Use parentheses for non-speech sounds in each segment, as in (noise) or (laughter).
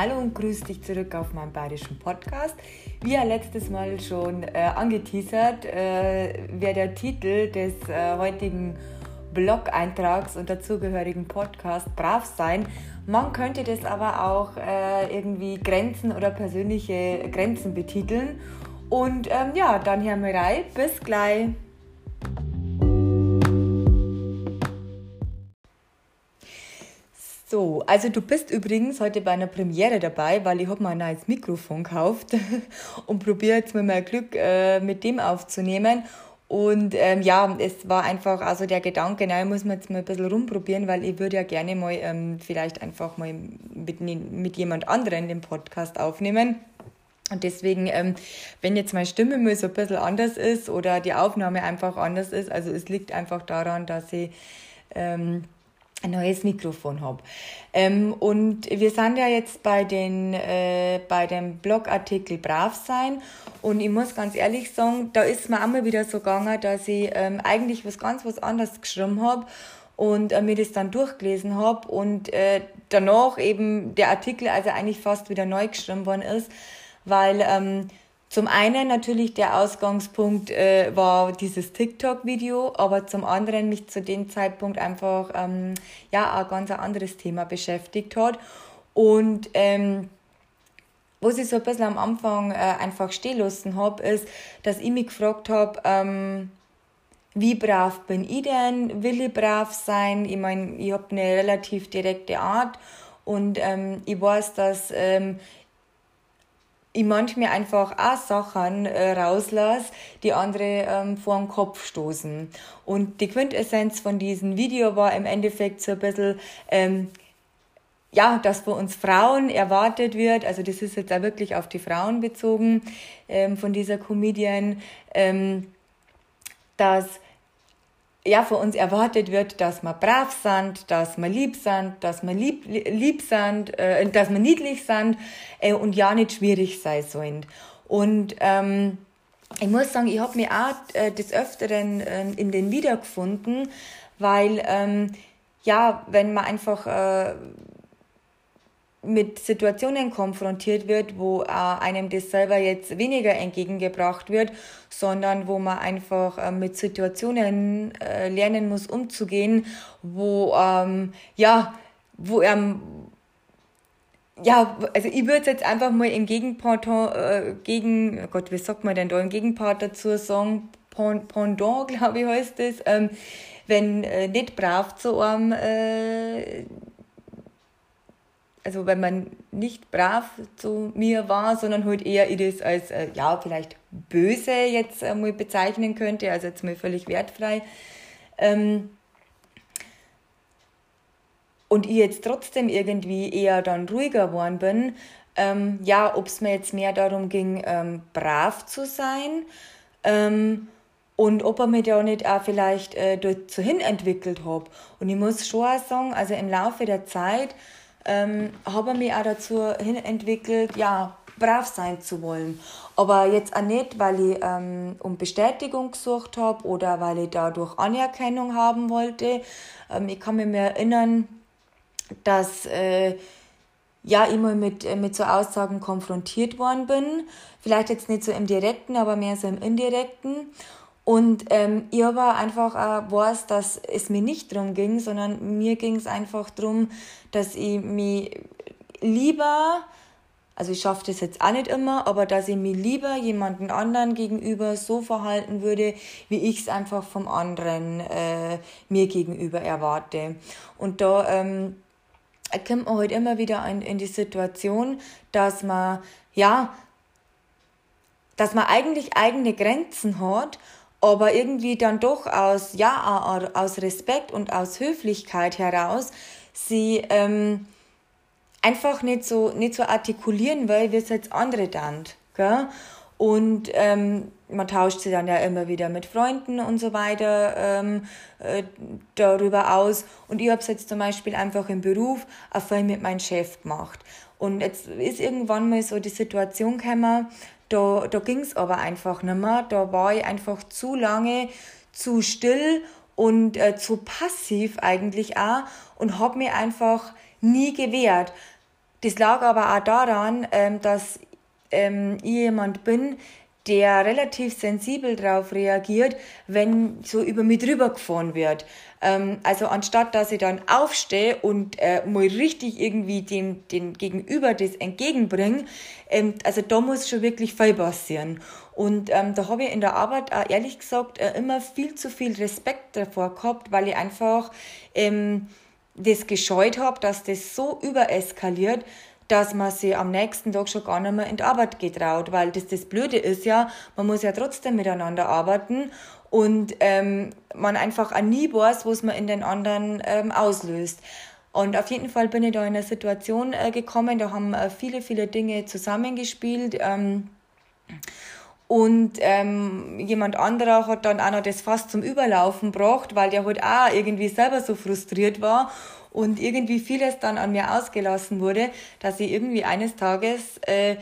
Hallo und grüß dich zurück auf meinem bayerischen Podcast. Wie ja letztes Mal schon äh, angeteasert, äh, wäre der Titel des äh, heutigen Blog-Eintrags und dazugehörigen Podcast brav sein. Man könnte das aber auch äh, irgendwie Grenzen oder persönliche Grenzen betiteln. Und ähm, ja, dann wir rein. Bis gleich. So, also du bist übrigens heute bei einer Premiere dabei, weil ich habe mir ein neues Mikrofon gekauft (laughs) und probiere jetzt mal mein Glück äh, mit dem aufzunehmen. Und ähm, ja, es war einfach also der Gedanke, nein, muss man jetzt mal ein bisschen rumprobieren, weil ich würde ja gerne mal ähm, vielleicht einfach mal mit, mit jemand anderen den Podcast aufnehmen. Und deswegen, ähm, wenn jetzt meine Stimme mal so ein bisschen anders ist oder die Aufnahme einfach anders ist, also es liegt einfach daran, dass ich ähm, ein neues Mikrofon habe. Ähm, und wir sind ja jetzt bei, den, äh, bei dem Blogartikel Brav sein. Und ich muss ganz ehrlich sagen, da ist mir auch mal wieder so gegangen, dass ich ähm, eigentlich was ganz was anderes geschrieben habe und äh, mir das dann durchgelesen habe und äh, danach eben der Artikel also eigentlich fast wieder neu geschrieben worden ist, weil ähm, zum einen natürlich der Ausgangspunkt äh, war dieses TikTok-Video, aber zum anderen mich zu dem Zeitpunkt einfach ähm, ja ein ganz anderes Thema beschäftigt hat. Und ähm, was ich so ein bisschen am Anfang äh, einfach stehen lassen habe, ist, dass ich mich gefragt habe, ähm, wie brav bin ich denn? Will ich brav sein? Ich meine, ich habe eine relativ direkte Art und ähm, ich weiß, dass ähm, ich manchmal einfach auch Sachen äh, rauslasse, die andere ähm, vor den Kopf stoßen. Und die Quintessenz von diesem Video war im Endeffekt so ein bisschen, ähm, ja, dass von uns Frauen erwartet wird, also das ist jetzt auch wirklich auf die Frauen bezogen ähm, von dieser Comedian, ähm, dass ja, von uns erwartet wird, dass wir brav sind, dass wir lieb sind, dass wir lieb, lieb sind, äh, dass wir niedlich sind äh, und ja nicht schwierig sein sollen. Und ähm, ich muss sagen, ich habe mich auch äh, des Öfteren äh, in den wiedergefunden, weil ähm, ja, wenn man einfach äh, mit Situationen konfrontiert wird, wo äh, einem das selber jetzt weniger entgegengebracht wird, sondern wo man einfach äh, mit Situationen äh, lernen muss umzugehen, wo ähm, ja, wo ähm, ja, also ich würde jetzt einfach mal im Gegenpart, äh, gegen, oh Gott, wie sagt man denn da, im Gegenpart dazu sagen, Pendant, (laughs) glaube ich, heißt das, ähm, wenn äh, nicht brav zu einem äh, also wenn man nicht brav zu mir war, sondern halt eher ich das als, äh, ja, vielleicht böse jetzt einmal bezeichnen könnte, also jetzt mal völlig wertfrei. Ähm, und ich jetzt trotzdem irgendwie eher dann ruhiger geworden bin, ähm, ja, ob es mir jetzt mehr darum ging, ähm, brav zu sein ähm, und ob er mich da nicht auch vielleicht äh, dazu hin entwickelt hat. Und ich muss schon auch sagen, also im Laufe der Zeit ähm, habe mich auch dazu hin entwickelt, ja, brav sein zu wollen. Aber jetzt auch nicht, weil ich ähm, um Bestätigung gesucht habe oder weil ich dadurch Anerkennung haben wollte. Ähm, ich kann mich mehr erinnern, dass äh, ja immer mit, äh, mit so Aussagen konfrontiert worden bin. Vielleicht jetzt nicht so im direkten, aber mehr so im indirekten. Und ähm, ich aber einfach auch weiß, dass es mir nicht darum ging, sondern mir ging es einfach darum, dass ich mich lieber, also ich schaffe das jetzt auch nicht immer, aber dass ich mich lieber jemanden anderen gegenüber so verhalten würde, wie ich es einfach vom anderen äh, mir gegenüber erwarte. Und da ähm, kommt man halt immer wieder in, in die Situation, dass man, ja, dass man eigentlich eigene Grenzen hat aber irgendwie dann doch aus, ja, aus Respekt und aus Höflichkeit heraus sie ähm, einfach nicht so, nicht so artikulieren will, wie es jetzt andere dann. Gell? Und ähm, man tauscht sich dann ja immer wieder mit Freunden und so weiter ähm, äh, darüber aus. Und ich habe es jetzt zum Beispiel einfach im Beruf auch viel mit meinem Chef gemacht. Und jetzt ist irgendwann mal so die Situation gekommen, da, da ging es aber einfach nicht mehr. Da war ich einfach zu lange zu still und äh, zu passiv eigentlich auch und habe mir einfach nie gewehrt. das lag aber auch daran, ähm, dass ähm, ich jemand bin, der relativ sensibel darauf reagiert, wenn so über mich drüber gefahren wird. Ähm, also anstatt, dass ich dann aufstehe und äh, mal richtig irgendwie dem, dem Gegenüber das entgegenbringe, ähm, also da muss schon wirklich viel passieren. Und ähm, da habe ich in der Arbeit auch ehrlich gesagt äh, immer viel zu viel Respekt davor gehabt, weil ich einfach ähm, das gescheut habe, dass das so übereskaliert, dass man sich am nächsten Tag schon gar nicht mehr in die Arbeit getraut, weil das das Blöde ist ja, man muss ja trotzdem miteinander arbeiten und ähm, man einfach auch nie weiß, was man in den anderen ähm, auslöst. Und auf jeden Fall bin ich da in eine Situation äh, gekommen, da haben äh, viele, viele Dinge zusammengespielt. Ähm, und ähm, jemand anderer hat dann auch noch das Fass zum Überlaufen gebracht, weil der halt auch irgendwie selber so frustriert war und irgendwie vieles dann an mir ausgelassen wurde, dass ich irgendwie eines Tages, äh,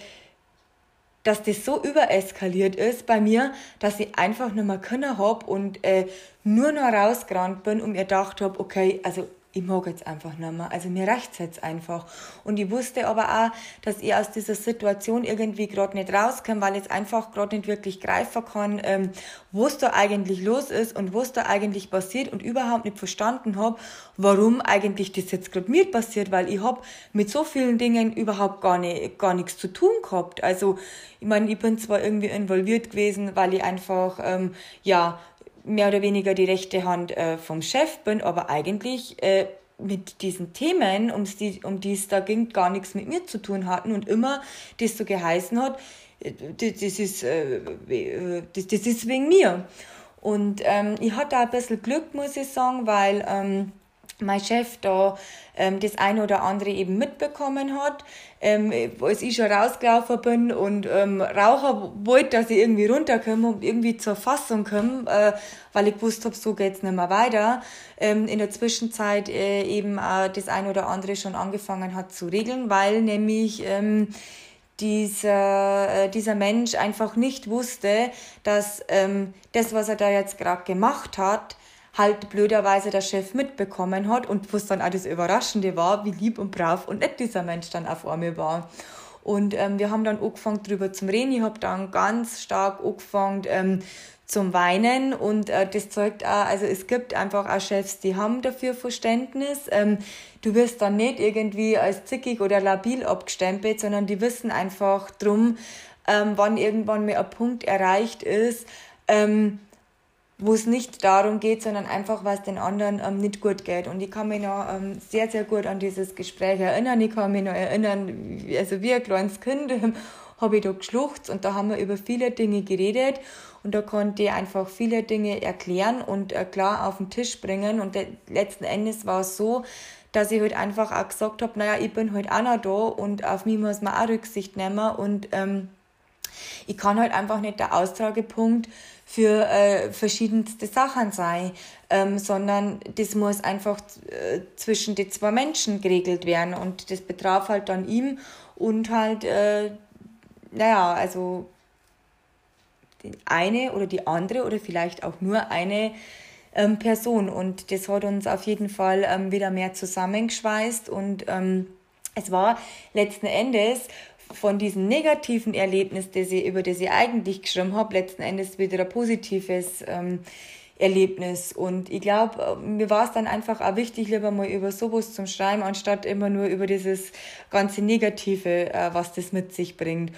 dass das so übereskaliert ist bei mir, dass ich einfach nicht mehr können hab und äh, nur noch rausgerannt bin und mir gedacht hab, okay, also ich mag jetzt einfach nicht mehr. Also mir reicht's jetzt einfach. Und ich wusste aber auch, dass ich aus dieser Situation irgendwie gerade nicht rauskomme, weil ich jetzt einfach gerade nicht wirklich greifen kann, ähm, was da eigentlich los ist und was da eigentlich passiert und überhaupt nicht verstanden habe, warum eigentlich das jetzt gerade mir passiert, weil ich habe mit so vielen Dingen überhaupt gar, nicht, gar nichts zu tun gehabt. Also ich meine, ich bin zwar irgendwie involviert gewesen, weil ich einfach, ähm, ja, mehr oder weniger die rechte Hand äh, vom Chef bin, aber eigentlich äh, mit diesen Themen, ums die, um die es da ging, gar nichts mit mir zu tun hatten und immer das so geheißen hat, äh, das, ist, äh, äh, das, das ist wegen mir. Und ähm, ich hatte auch ein bisschen Glück, muss ich sagen, weil ähm, mein Chef da ähm, das eine oder andere eben mitbekommen hat, ähm, als ich schon rausgelaufen bin und ähm, Raucher wollte, dass ich irgendwie runterkomme und irgendwie zur Fassung komme, äh, weil ich gewusst habe, so geht's nicht mehr weiter. Ähm, in der Zwischenzeit äh, eben auch das eine oder andere schon angefangen hat zu regeln, weil nämlich ähm, dieser, äh, dieser Mensch einfach nicht wusste, dass ähm, das, was er da jetzt gerade gemacht hat, halt blöderweise der Chef mitbekommen hat und was dann auch das Überraschende war, wie lieb und brav und nett dieser Mensch dann auf einmal war. Und ähm, wir haben dann angefangen drüber zum reden. Ich habe dann ganz stark angefangen ähm, zum Weinen und äh, das zeigt auch, also es gibt einfach auch Chefs, die haben dafür Verständnis. Ähm, du wirst dann nicht irgendwie als zickig oder labil abgestempelt, sondern die wissen einfach drum, ähm, wann irgendwann mal ein Punkt erreicht ist, ähm, wo es nicht darum geht, sondern einfach, was den anderen ähm, nicht gut geht. Und ich kann mich noch ähm, sehr, sehr gut an dieses Gespräch erinnern. Ich kann mich noch erinnern, also wie ein kleines Kind ähm, habe ich da geschluchzt und da haben wir über viele Dinge geredet und da konnte ich einfach viele Dinge erklären und äh, klar auf den Tisch bringen. Und de- letzten Endes war es so, dass ich halt einfach auch gesagt habe, naja, ich bin halt auch noch da und auf mich muss man auch Rücksicht nehmen und ähm, ich kann halt einfach nicht der Austragepunkt für äh, verschiedenste Sachen sein, ähm, sondern das muss einfach äh, zwischen die zwei Menschen geregelt werden und das betraf halt dann ihm und halt, äh, naja, also die eine oder die andere oder vielleicht auch nur eine ähm, Person und das hat uns auf jeden Fall ähm, wieder mehr zusammengeschweißt und ähm, es war letzten Endes von diesem negativen Erlebnis, das ich, über das ich eigentlich geschrieben habe, letzten Endes wieder ein positives ähm, Erlebnis. Und ich glaube, mir war es dann einfach auch wichtig, lieber mal über sowas zum Schreiben, anstatt immer nur über dieses ganze Negative, äh, was das mit sich bringt.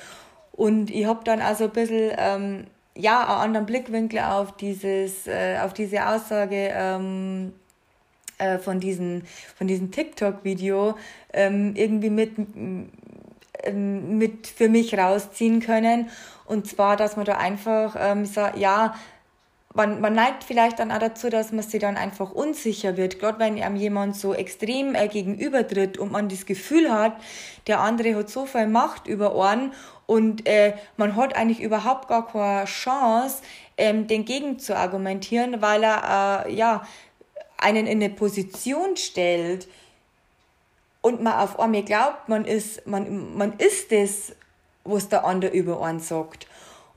Und ich habe dann also ein bisschen, ähm, ja, einen anderen Blickwinkel auf dieses, äh, auf diese Aussage, ähm, äh, von diesem von diesem TikTok-Video ähm, irgendwie mit mit für mich rausziehen können. Und zwar, dass man da einfach ähm, sagt, ja, man, man neigt vielleicht dann auch dazu, dass man sich dann einfach unsicher wird. Gerade wenn einem jemand so extrem äh, gegenübertritt und man das Gefühl hat, der andere hat so viel Macht über Ohren und äh, man hat eigentlich überhaupt gar keine Chance, ähm, den gegen zu argumentieren, weil er äh, ja einen in eine Position stellt, und man auf einmal glaubt, man ist, man, man ist das, was der andere über einen sagt.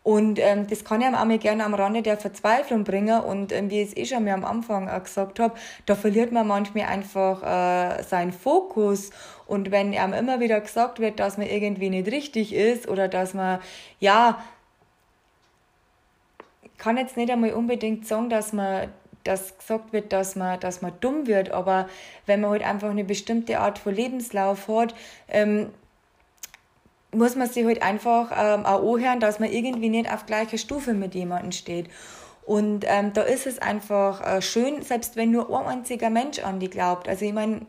Und ähm, das kann ja auch mal gerne am Rande der Verzweiflung bringen. Und ähm, wie ich es eh schon mal am Anfang auch gesagt habe, da verliert man manchmal einfach äh, seinen Fokus. Und wenn einem immer wieder gesagt wird, dass man irgendwie nicht richtig ist oder dass man, ja, kann jetzt nicht einmal unbedingt sagen, dass man dass gesagt wird, dass man, dass man dumm wird, aber wenn man halt einfach eine bestimmte Art von Lebenslauf hat, ähm, muss man sich halt einfach ähm, auch anhören, dass man irgendwie nicht auf gleicher Stufe mit jemandem steht. Und ähm, da ist es einfach äh, schön, selbst wenn nur ein einziger Mensch an die glaubt. Also ich meine,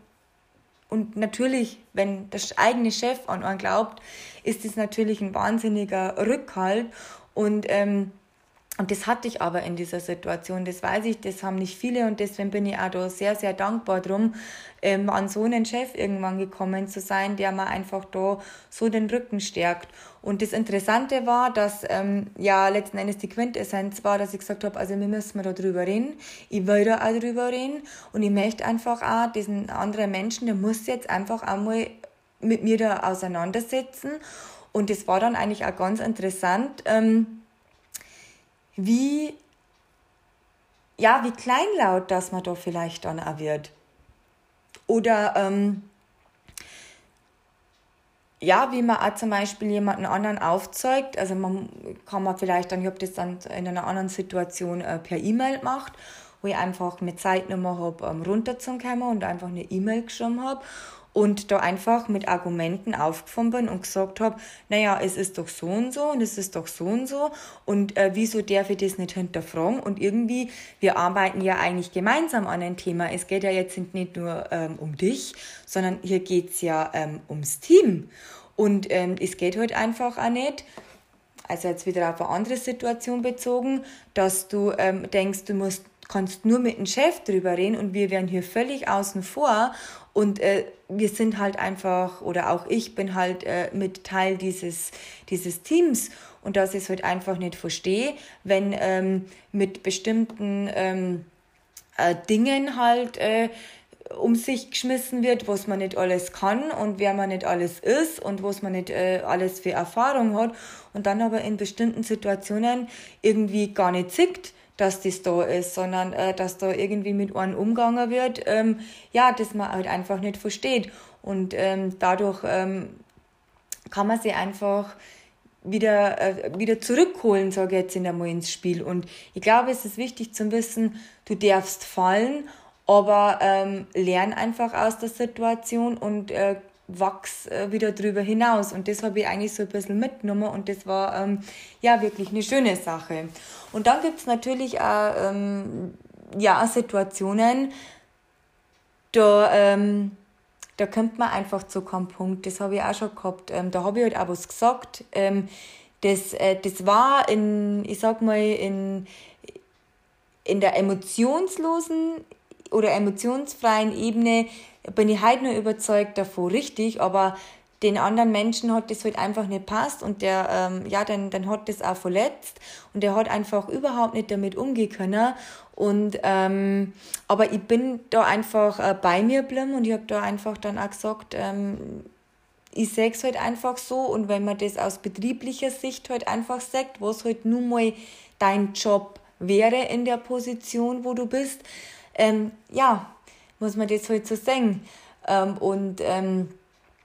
und natürlich, wenn der eigene Chef an einen glaubt, ist das natürlich ein wahnsinniger Rückhalt. Und ähm, und das hatte ich aber in dieser Situation, das weiß ich, das haben nicht viele und deswegen bin ich auch da sehr, sehr dankbar drum, ähm, an so einen Chef irgendwann gekommen zu sein, der mir einfach da so den Rücken stärkt. Und das Interessante war, dass ähm, ja letzten Endes die Quintessenz war, dass ich gesagt habe, also wir müssen da drüber reden, ich will da auch drüber reden und ich möchte einfach auch diesen anderen Menschen, der muss jetzt einfach einmal mit mir da auseinandersetzen. Und das war dann eigentlich auch ganz interessant. Ähm, wie, ja, wie kleinlaut das man da vielleicht dann auch wird. Oder, ähm, ja, wie man auch zum Beispiel jemanden anderen aufzeigt. Also man kann man vielleicht dann, ich habe das dann in einer anderen Situation äh, per E-Mail gemacht, wo ich einfach eine Zeitnummer habe, um runterzukommen und einfach eine E-Mail geschrieben habe und da einfach mit Argumenten aufgefahren bin und gesagt habe, naja, es ist doch so und so und es ist doch so und so. Und äh, wieso darf ich das nicht hinterfragen? Und irgendwie, wir arbeiten ja eigentlich gemeinsam an ein Thema. Es geht ja jetzt nicht nur ähm, um dich, sondern hier geht's ja ähm, ums Team. Und ähm, es geht halt einfach auch nicht, also jetzt wieder auf eine andere Situation bezogen, dass du ähm, denkst, du musst kannst nur mit dem Chef drüber reden und wir werden hier völlig außen vor und äh, wir sind halt einfach, oder auch ich bin halt äh, mit Teil dieses, dieses Teams. Und dass ich es halt einfach nicht verstehe, wenn ähm, mit bestimmten ähm, äh, Dingen halt äh, um sich geschmissen wird, was man nicht alles kann und wer man nicht alles ist und was man nicht äh, alles für Erfahrung hat und dann aber in bestimmten Situationen irgendwie gar nicht zickt, dass das da ist, sondern äh, dass da irgendwie mit einem umgegangen wird, ähm, ja, dass man halt einfach nicht versteht. Und ähm, dadurch ähm, kann man sie einfach wieder, äh, wieder zurückholen, sage ich jetzt in einmal ins Spiel. Und ich glaube, es ist wichtig zu wissen, du darfst fallen, aber ähm, lern einfach aus der Situation und äh, wachs äh, wieder drüber hinaus. Und das habe ich eigentlich so ein bisschen mitgenommen und das war ähm, ja wirklich eine schöne Sache. Und dann gibt es natürlich auch ähm, ja, Situationen, da, ähm, da kommt man einfach zu keinem Punkt. Das habe ich auch schon gehabt. Ähm, da habe ich halt auch was gesagt. Ähm, das, äh, das war in, ich sag mal, in, in der emotionslosen oder emotionsfreien Ebene bin ich heute nur überzeugt davon richtig, aber den anderen Menschen hat das halt einfach nicht passt und der, ähm, ja, dann, dann hat das auch verletzt und der hat einfach überhaupt nicht damit umgehen können. Und, ähm, aber ich bin da einfach äh, bei mir geblieben und ich habe da einfach dann auch gesagt, ähm, ich sehe es halt einfach so und wenn man das aus betrieblicher Sicht halt einfach sagt, was halt nun mal dein Job wäre in der Position, wo du bist, ähm, ja, muss man das halt so sehen. Ähm, und ähm,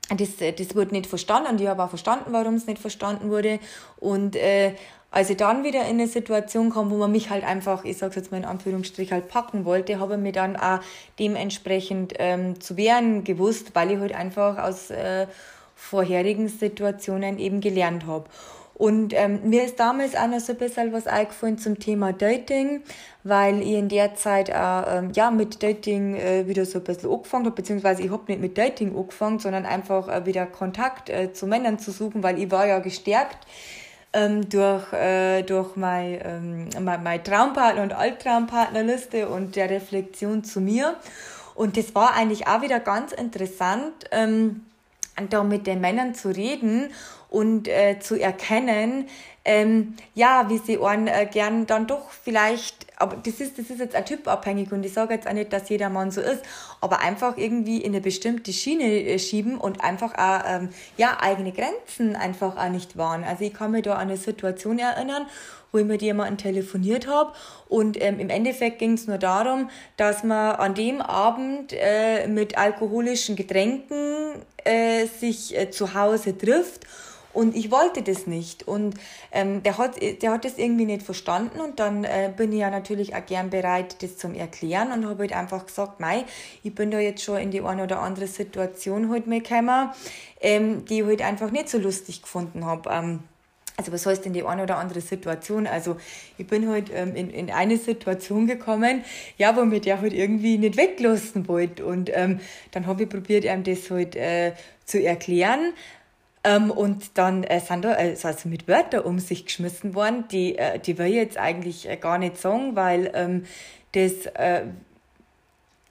das, das wurde nicht verstanden und ich habe auch verstanden, warum es nicht verstanden wurde. Und äh, als ich dann wieder in eine Situation kam, wo man mich halt einfach, ich sage jetzt mal in Anführungsstrich, halt packen wollte, habe ich mir dann auch dementsprechend ähm, zu wehren gewusst, weil ich halt einfach aus äh, vorherigen Situationen eben gelernt habe. Und ähm, mir ist damals auch noch so ein bisschen was eingefallen zum Thema Dating, weil ich in der Zeit auch ähm, ja, mit Dating äh, wieder so ein bisschen angefangen habe, beziehungsweise ich habe nicht mit Dating angefangen, sondern einfach äh, wieder Kontakt äh, zu Männern zu suchen, weil ich war ja gestärkt ähm, durch, äh, durch mein, ähm, mein, mein Traumpartner und Alttraumpartnerliste und der Reflexion zu mir. Und das war eigentlich auch wieder ganz interessant, ähm, da mit den Männern zu reden und äh, zu erkennen, ähm, ja, wie sie einen äh, gern dann doch vielleicht, aber das ist, das ist jetzt ein typabhängig und ich sage jetzt auch nicht, dass jeder Mann so ist, aber einfach irgendwie in eine bestimmte Schiene äh, schieben und einfach auch, ähm, ja, eigene Grenzen einfach auch nicht wahren. Also ich kann mich da an eine Situation erinnern, wo ich mit jemandem telefoniert habe und ähm, im Endeffekt ging es nur darum, dass man an dem Abend äh, mit alkoholischen Getränken äh, sich äh, zu Hause trifft und ich wollte das nicht. Und ähm, der, hat, der hat das irgendwie nicht verstanden. Und dann äh, bin ich ja natürlich auch gern bereit, das zu erklären. Und habe halt einfach gesagt, mei, ich bin da jetzt schon in die eine oder andere Situation halt mal gekommen, ähm, die ich halt einfach nicht so lustig gefunden habe. Ähm, also was heißt denn die eine oder andere Situation? Also ich bin halt ähm, in, in eine Situation gekommen, ja, wo mir der halt irgendwie nicht weglassen wollte. Und ähm, dann habe ich probiert, ihm das halt äh, zu erklären. Ähm, und dann äh, sind da äh, also mit Wörtern um sich geschmissen worden, die, äh, die will ich jetzt eigentlich äh, gar nicht sagen, weil ähm, das äh,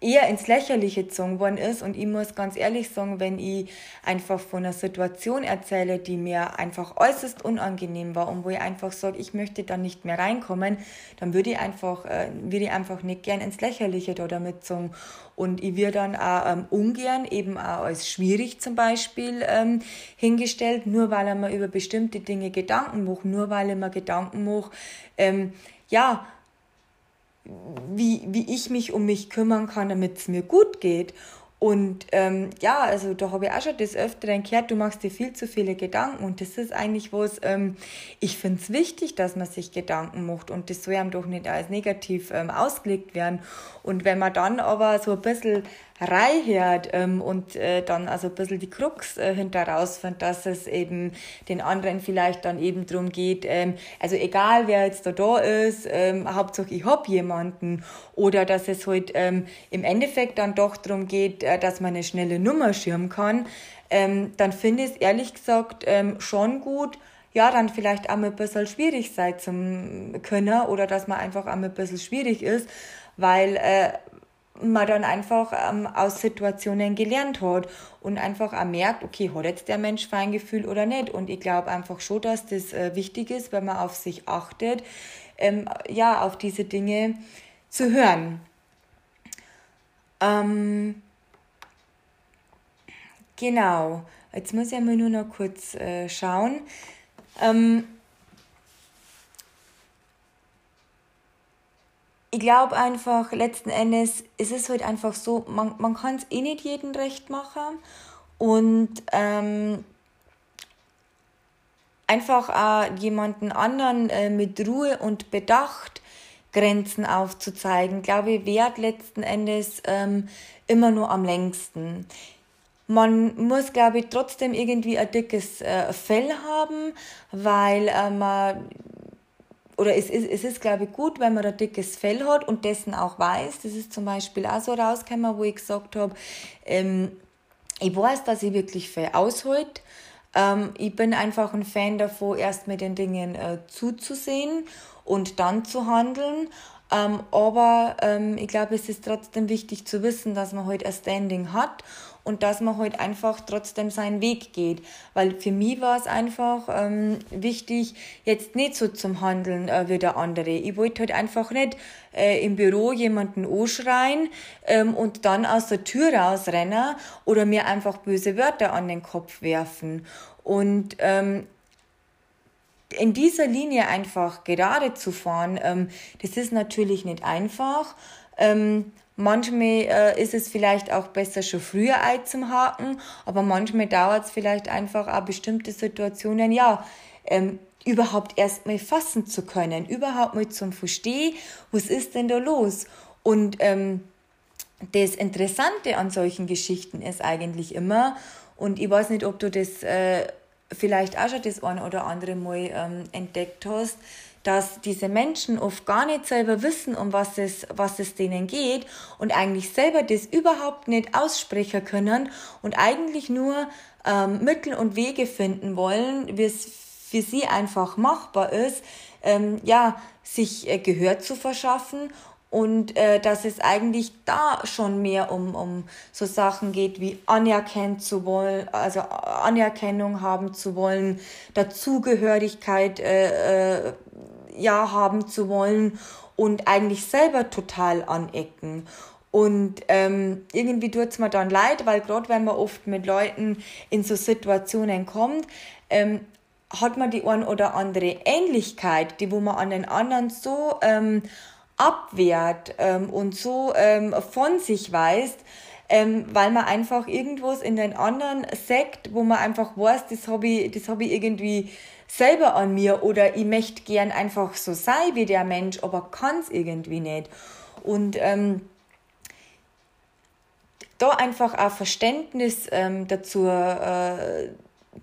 eher ins Lächerliche gezogen worden ist. Und ich muss ganz ehrlich sagen, wenn ich einfach von einer Situation erzähle, die mir einfach äußerst unangenehm war und wo ich einfach sage, ich möchte da nicht mehr reinkommen, dann würde ich einfach, äh, würde ich einfach nicht gern ins Lächerliche da damit sagen. Und ich würde dann auch ähm, ungern eben auch als schwierig zum Beispiel ähm, hingestellt, nur weil er mir über bestimmte Dinge Gedanken macht, nur weil er mir Gedanken macht, ähm, ja, wie, wie ich mich um mich kümmern kann, damit es mir gut geht. Und ähm, ja, also da habe ich auch schon des Öfteren gehört, du machst dir viel zu viele Gedanken und das ist eigentlich was, ähm, ich finde es wichtig, dass man sich Gedanken macht und das soll einem doch nicht als negativ ähm, ausgelegt werden. Und wenn man dann aber so ein bisschen reinhört ähm, und äh, dann also ein bisschen die Krux äh, hinter rausfindet, dass es eben den anderen vielleicht dann eben drum geht, ähm, also egal wer jetzt da da ist, ähm, Hauptsache ich hab jemanden oder dass es halt ähm, im Endeffekt dann doch drum geht, äh, dass man eine schnelle Nummer schirmen kann, ähm, dann finde ich es ehrlich gesagt ähm, schon gut, ja, dann vielleicht auch ein bisschen schwierig sein zum Können oder dass man einfach auch ein bisschen schwierig ist, weil äh, man dann einfach ähm, aus Situationen gelernt hat und einfach auch merkt, okay, hat jetzt der Mensch Feingefühl oder nicht. Und ich glaube einfach schon, dass das äh, wichtig ist, wenn man auf sich achtet, ähm, ja, auf diese Dinge zu hören. Ähm, genau, jetzt muss ich mal nur noch kurz äh, schauen. Ähm, ich glaube einfach, letzten Endes ist es halt einfach so, man, man kann es eh nicht jedem recht machen und ähm, einfach auch jemanden anderen äh, mit Ruhe und Bedacht Grenzen aufzuzeigen, glaube ich, wert letzten Endes ähm, immer nur am längsten. Man muss, glaube ich, trotzdem irgendwie ein dickes äh, Fell haben, weil äh, man oder es ist, es ist, glaube ich, gut, wenn man ein dickes Fell hat und dessen auch weiß. Das ist zum Beispiel auch so rausgekommen, wo ich gesagt habe, ähm, ich weiß, dass ich wirklich viel aushalte. Ähm, ich bin einfach ein Fan davon, erst mit den Dingen äh, zuzusehen und dann zu handeln. Ähm, aber ähm, ich glaube, es ist trotzdem wichtig zu wissen, dass man heute halt ein Standing hat und dass man halt einfach trotzdem seinen Weg geht. Weil für mich war es einfach ähm, wichtig, jetzt nicht so zum Handeln äh, wie der andere. Ich wollte halt einfach nicht äh, im Büro jemanden anschreien ähm, und dann aus der Tür rausrennen oder mir einfach böse Wörter an den Kopf werfen. Und ähm, in dieser Linie einfach gerade zu fahren, ähm, das ist natürlich nicht einfach. Ähm, Manchmal äh, ist es vielleicht auch besser, schon früher Ei zum Haken, aber manchmal dauert es vielleicht einfach auch bestimmte Situationen, ja, ähm, überhaupt erst mal fassen zu können, überhaupt mal zum Verstehen, was ist denn da los? Und ähm, das Interessante an solchen Geschichten ist eigentlich immer, und ich weiß nicht, ob du das äh, vielleicht auch schon das eine oder andere Mal ähm, entdeckt hast, dass diese Menschen oft gar nicht selber wissen, um was es, was es denen geht und eigentlich selber das überhaupt nicht aussprechen können und eigentlich nur ähm, Mittel und Wege finden wollen, wie es für sie einfach machbar ist, ähm, ja, sich äh, Gehör zu verschaffen und äh, dass es eigentlich da schon mehr um, um so Sachen geht wie anerkennt zu wollen, also Anerkennung haben zu wollen, Dazugehörigkeit äh, äh, ja haben zu wollen und eigentlich selber total anecken. Und ähm, irgendwie tut es mir dann leid, weil gerade wenn man oft mit Leuten in so Situationen kommt, ähm, hat man die ein oder andere Ähnlichkeit, die wo man an den anderen so ähm, abwehrt ähm, und so ähm, von sich weist, ähm, weil man einfach irgendwas in den anderen sagt, wo man einfach weiß, das habe ich, hab ich irgendwie selber an mir oder ich möchte gern einfach so sein wie der Mensch, aber kann es irgendwie nicht. Und ähm, da einfach auch Verständnis ähm, dazu äh,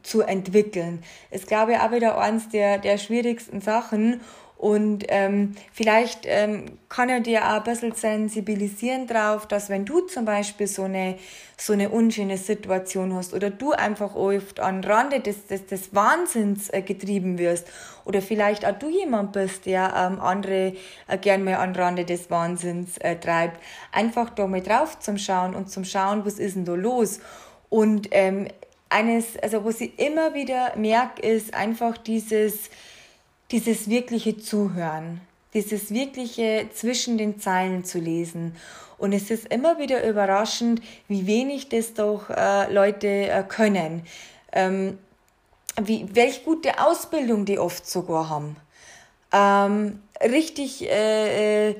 zu entwickeln, ist, glaube ich, auch wieder eines der, der schwierigsten Sachen. Und ähm, vielleicht ähm, kann er dir auch ein bisschen sensibilisieren drauf, dass wenn du zum Beispiel so eine, so eine unschöne Situation hast oder du einfach oft an Rande des, des, des Wahnsinns äh, getrieben wirst oder vielleicht auch du jemand bist, der ähm, andere äh, gern mal an Rande des Wahnsinns äh, treibt, einfach da mal drauf zum Schauen und zum Schauen, was ist denn da los? Und ähm, eines, also was ich immer wieder merke, ist einfach dieses, dieses wirkliche Zuhören, dieses wirkliche zwischen den Zeilen zu lesen. Und es ist immer wieder überraschend, wie wenig das doch äh, Leute äh, können. Ähm, wie, welch gute Ausbildung die oft sogar haben. Ähm, richtig, äh, äh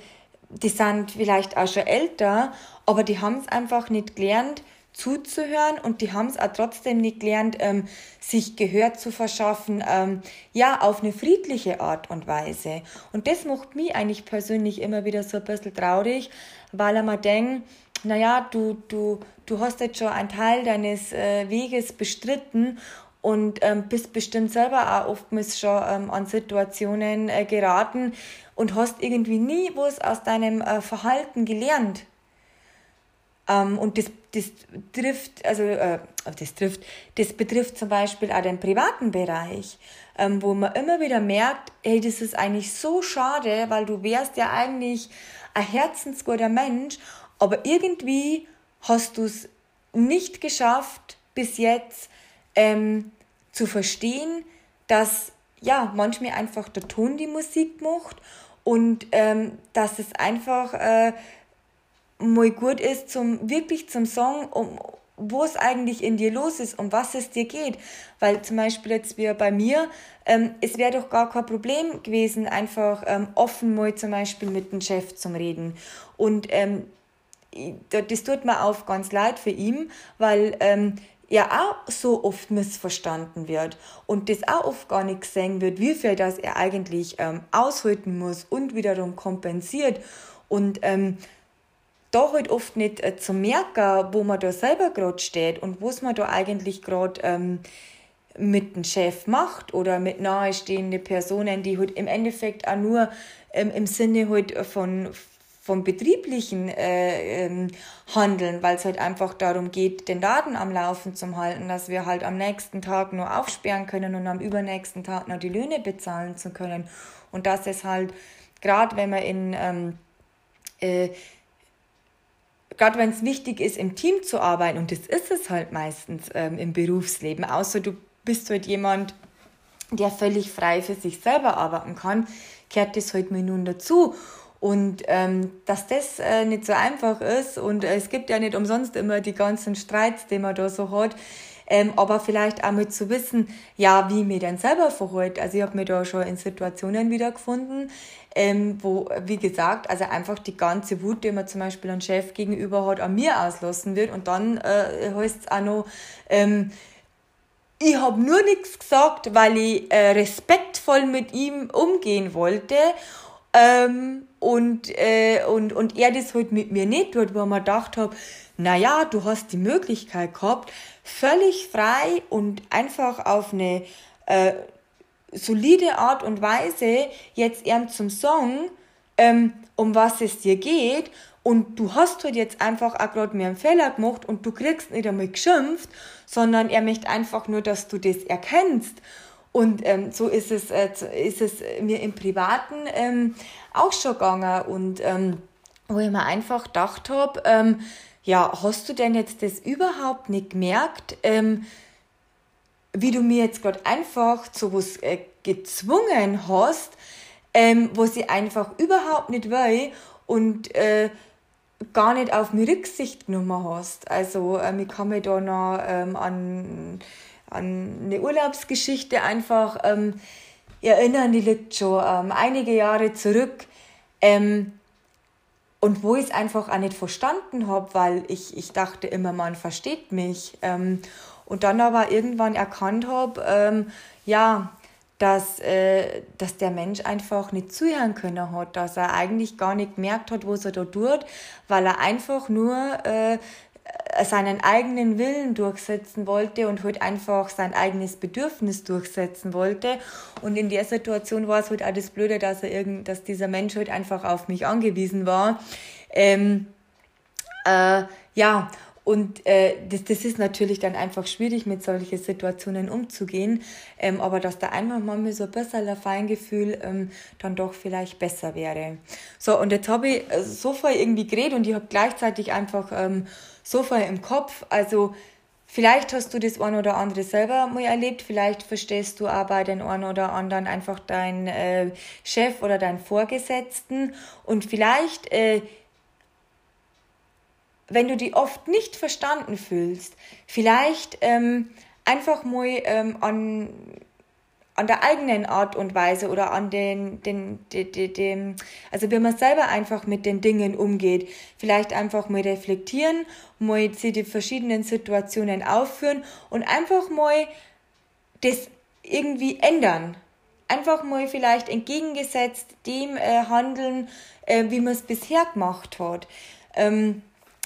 die sind vielleicht auch schon älter, aber die haben es einfach nicht gelernt, zuzuhören und die haben es auch trotzdem nicht gelernt, ähm, sich Gehör zu verschaffen, ähm, ja, auf eine friedliche Art und Weise. Und das macht mich eigentlich persönlich immer wieder so ein bisschen traurig, weil er mir denkt, naja, du, du, du hast jetzt schon einen Teil deines äh, Weges bestritten und ähm, bist bestimmt selber auch oftmals schon ähm, an Situationen äh, geraten und hast irgendwie nie was aus deinem äh, Verhalten gelernt. Ähm, und das, das trifft, also äh, das trifft, das betrifft zum Beispiel auch den privaten Bereich, ähm, wo man immer wieder merkt, hey, das ist eigentlich so schade, weil du wärst ja eigentlich ein herzensguter Mensch, aber irgendwie hast du es nicht geschafft, bis jetzt ähm, zu verstehen, dass ja manchmal einfach der Ton die Musik macht und ähm, dass es einfach äh, mal gut ist, zum, wirklich zum Song, um, wo es eigentlich in dir los ist, um was es dir geht. Weil zum Beispiel jetzt wie bei mir, ähm, es wäre doch gar kein Problem gewesen, einfach ähm, offen mal zum Beispiel mit dem Chef zum Reden. Und ähm, das tut mir auch ganz leid für ihn, weil ähm, er auch so oft missverstanden wird und das auch oft gar nicht gesehen wird, wie viel das er eigentlich ähm, aushalten muss und wiederum kompensiert. Und ähm, da halt oft nicht äh, zu merken, wo man da selber gerade steht und was man da eigentlich gerade ähm, mit dem Chef macht oder mit nahestehenden Personen, die halt im Endeffekt auch nur ähm, im Sinne halt von vom betrieblichen äh, ähm, Handeln, weil es halt einfach darum geht, den Daten am Laufen zu halten, dass wir halt am nächsten Tag nur aufsperren können und am übernächsten Tag noch die Löhne bezahlen zu können. Und dass es halt, gerade wenn man in ähm, äh, gerade wenn es wichtig ist, im Team zu arbeiten, und das ist es halt meistens ähm, im Berufsleben, außer du bist halt jemand, der völlig frei für sich selber arbeiten kann, kehrt das halt mir nun dazu. Und ähm, dass das äh, nicht so einfach ist und äh, es gibt ja nicht umsonst immer die ganzen Streits, die man da so hat, ähm, aber vielleicht auch mal zu wissen, ja, wie mir denn selber verhält. Also ich habe mir da schon in Situationen wiedergefunden, ähm, wo, wie gesagt, also einfach die ganze Wut, die man zum Beispiel einem Chef gegenüber hat, an mir auslassen wird und dann äh, heißt es auch noch, ähm, ich habe nur nichts gesagt, weil ich äh, respektvoll mit ihm umgehen wollte ähm, und, äh, und, und er das halt mit mir nicht tut, wo mir gedacht habe, naja, du hast die Möglichkeit gehabt, völlig frei und einfach auf eine äh, solide Art und Weise jetzt eher zum Song, ähm, um was es dir geht. Und du hast halt jetzt einfach auch gerade mir einen Fehler gemacht und du kriegst nicht einmal geschimpft, sondern er möchte einfach nur, dass du das erkennst. Und ähm, so ist es, äh, ist es mir im Privaten ähm, auch schon gegangen. Und ähm, wo ich mir einfach gedacht habe, ähm, ja, hast du denn jetzt das überhaupt nicht gemerkt, ähm, wie du mir jetzt gerade einfach zu was äh, gezwungen hast, ähm, was ich einfach überhaupt nicht will und äh, gar nicht auf mich Rücksicht genommen hast. Also ähm, ich kann mich da noch ähm, an, an eine Urlaubsgeschichte einfach ähm, erinnern, die liegt schon ähm, einige Jahre zurück. Ähm, und wo ich es einfach auch nicht verstanden habe, weil ich, ich dachte immer, man versteht mich. Ähm, und dann aber irgendwann erkannt habe, ähm, ja, dass, äh, dass der Mensch einfach nicht zuhören können hat, dass er eigentlich gar nicht gemerkt hat, was er da tut, weil er einfach nur äh, seinen eigenen Willen durchsetzen wollte und halt einfach sein eigenes Bedürfnis durchsetzen wollte. Und in der Situation war es halt auch das Blöde, dass er irgend, dass dieser Mensch halt einfach auf mich angewiesen war. Ähm, äh, ja, und äh, das, das ist natürlich dann einfach schwierig, mit solchen Situationen umzugehen. Ähm, aber dass da einfach mal so ein bisschen ein Feingefühl ähm, dann doch vielleicht besser wäre. So, und jetzt habe ich äh, so viel irgendwie geredet und ich habe gleichzeitig einfach ähm, so viel im Kopf. Also vielleicht hast du das ein oder andere selber mal erlebt. Vielleicht verstehst du bei den einen oder anderen einfach deinen äh, Chef oder deinen Vorgesetzten. Und vielleicht... Äh, wenn du die oft nicht verstanden fühlst, vielleicht ähm, einfach mal ähm, an, an der eigenen Art und Weise oder an den, den, den, den, den, also wie man selber einfach mit den Dingen umgeht, vielleicht einfach mal reflektieren, mal die verschiedenen Situationen aufführen und einfach mal das irgendwie ändern. Einfach mal vielleicht entgegengesetzt dem äh, handeln, äh, wie man es bisher gemacht hat. Ähm,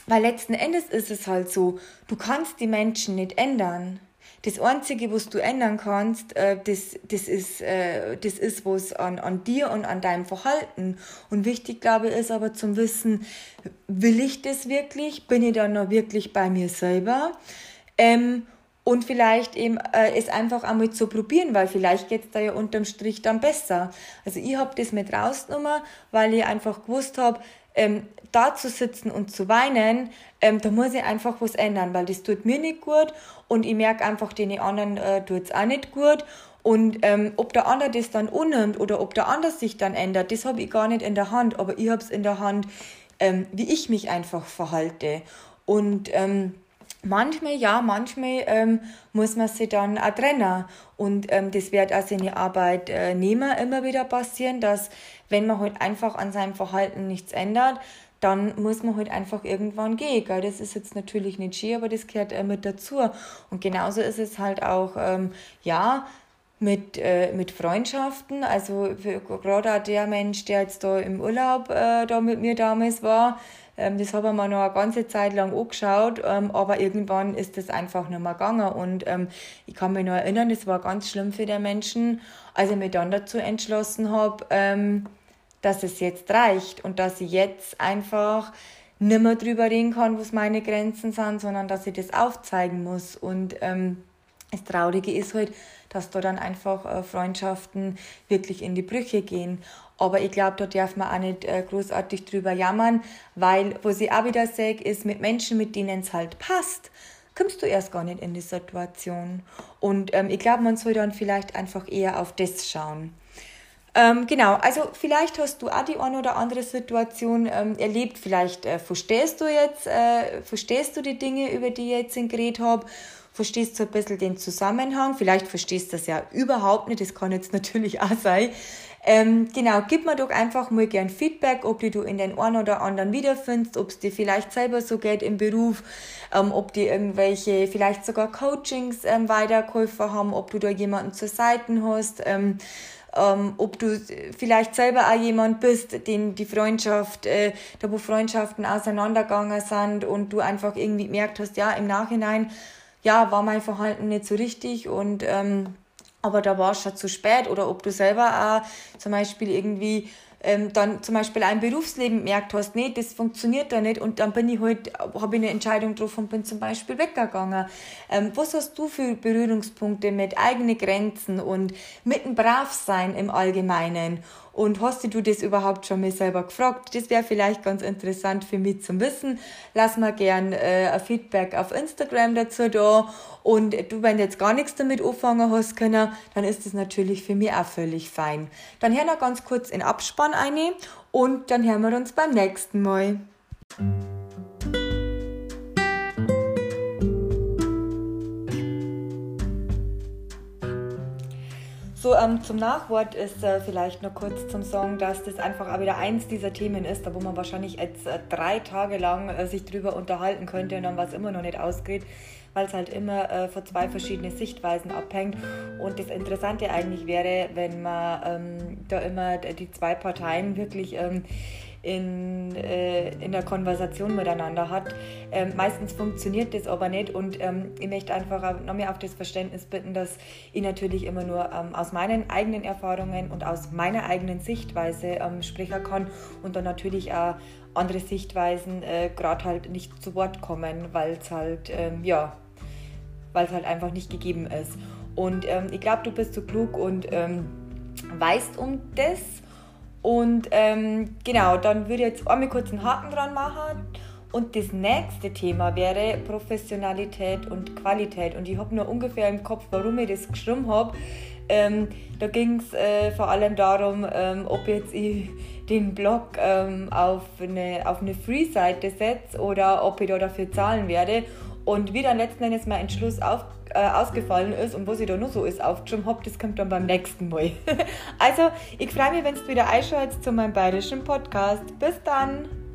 weil letzten Endes ist es halt so, du kannst die Menschen nicht ändern. Das Einzige, was du ändern kannst, äh, das, das, ist, äh, das ist was an, an dir und an deinem Verhalten. Und wichtig, glaube ich, ist aber zum Wissen, will ich das wirklich? Bin ich dann noch wirklich bei mir selber? Ähm, und vielleicht eben äh, es einfach einmal zu probieren, weil vielleicht geht's da ja unterm Strich dann besser. Also ich habe das mit rausgenommen, weil ich einfach gewusst habe, ähm, da zu sitzen und zu weinen, ähm, da muss ich einfach was ändern, weil das tut mir nicht gut und ich merke einfach, den anderen äh, tut es auch nicht gut. Und ähm, ob der andere das dann unnimmt oder ob der andere sich dann ändert, das habe ich gar nicht in der Hand, aber ich habe es in der Hand, ähm, wie ich mich einfach verhalte. Und ähm, manchmal, ja, manchmal ähm, muss man sich dann auch trennen. Und ähm, das wird auch seine Arbeitnehmer immer wieder passieren, dass wenn man halt einfach an seinem Verhalten nichts ändert, dann muss man halt einfach irgendwann gehen. Gell? Das ist jetzt natürlich nicht schön, aber das gehört äh, mit dazu. Und genauso ist es halt auch, ähm, ja, mit, äh, mit Freundschaften. Also gerade der Mensch, der jetzt da im Urlaub äh, da mit mir damals war, das habe ich mir noch eine ganze Zeit lang angeschaut, ähm, aber irgendwann ist das einfach nicht mehr gegangen. Und ähm, ich kann mich noch erinnern, das war ganz schlimm für den Menschen, als ich mich dann dazu entschlossen habe, ähm, dass es jetzt reicht und dass ich jetzt einfach nicht mehr drüber reden kann, was meine Grenzen sind, sondern dass ich das aufzeigen muss. Und ähm, das Traurige ist halt, dass da dann einfach äh, Freundschaften wirklich in die Brüche gehen. Aber ich glaube, da darf man auch nicht äh, großartig drüber jammern, weil, was ich auch wieder sage, ist, mit Menschen, mit denen es halt passt, kommst du erst gar nicht in die Situation. Und ähm, ich glaube, man soll dann vielleicht einfach eher auf das schauen. Ähm, genau, also vielleicht hast du auch die eine oder andere Situation ähm, erlebt, vielleicht äh, verstehst du jetzt, äh, verstehst du die Dinge, über die ich jetzt geredet habe, verstehst du ein bisschen den Zusammenhang, vielleicht verstehst du das ja überhaupt nicht, das kann jetzt (laughs) natürlich auch sein. Ähm, genau, gib mir doch einfach mal gern Feedback, ob die du in den einen oder anderen wiederfindest, ob es dir vielleicht selber so geht im Beruf, ähm, ob die irgendwelche, vielleicht sogar Coachings ähm, weiterkäufer haben, ob du da jemanden zur Seite hast. Ähm, ähm, ob du vielleicht selber auch jemand bist, den die Freundschaft, äh, da wo Freundschaften auseinandergegangen sind und du einfach irgendwie gemerkt hast, ja, im Nachhinein, ja, war mein Verhalten nicht so richtig und ähm, aber da war es schon zu spät oder ob du selber auch zum Beispiel irgendwie ähm, dann zum Beispiel ein Berufsleben merkt hast, nee, das funktioniert da nicht und dann bin ich halt, habe ich eine Entscheidung getroffen und bin zum Beispiel weggegangen. Ähm, was hast du für Berührungspunkte mit eigenen Grenzen und mit dem Bravsein im Allgemeinen? Und hast du das überhaupt schon mal selber gefragt? Das wäre vielleicht ganz interessant für mich zu wissen. Lass mal gern äh, ein Feedback auf Instagram dazu da. Und du, wenn du jetzt gar nichts damit anfangen hast können, dann ist das natürlich für mich auch völlig fein. Dann hören wir ganz kurz in Abspann eine und dann hören wir uns beim nächsten Mal. So, ähm, zum Nachwort ist äh, vielleicht noch kurz zum Song, dass das einfach auch wieder eins dieser Themen ist, da wo man wahrscheinlich jetzt äh, drei Tage lang äh, sich drüber unterhalten könnte und dann was immer noch nicht ausgeht, weil es halt immer äh, von zwei verschiedenen Sichtweisen abhängt. Und das Interessante eigentlich wäre, wenn man ähm, da immer die zwei Parteien wirklich ähm, in, äh, in der Konversation miteinander hat. Ähm, meistens funktioniert das aber nicht und ähm, ich möchte einfach noch mehr auf das Verständnis bitten, dass ich natürlich immer nur ähm, aus meinen eigenen Erfahrungen und aus meiner eigenen Sichtweise ähm, sprechen kann und dann natürlich auch andere Sichtweisen äh, gerade halt nicht zu Wort kommen, weil es halt, ähm, ja, weil es halt einfach nicht gegeben ist. Und ähm, ich glaube, du bist so klug und weißt um das und ähm, genau, dann würde ich jetzt einmal kurz einen Haken dran machen. Und das nächste Thema wäre Professionalität und Qualität. Und ich habe nur ungefähr im Kopf, warum ich das geschrieben habe. Ähm, da ging es äh, vor allem darum, ähm, ob jetzt ich den Blog ähm, auf eine, auf eine Free-Seite setze oder ob ich da dafür zahlen werde. Und wie dann letzten Endes mein Entschluss auf, äh, ausgefallen ist und was ich da nur so ist aufgeschrieben habe, das kommt dann beim nächsten Mal. (laughs) also, ich freue mich, wenn du wieder einschaltest zu meinem bayerischen Podcast. Bis dann!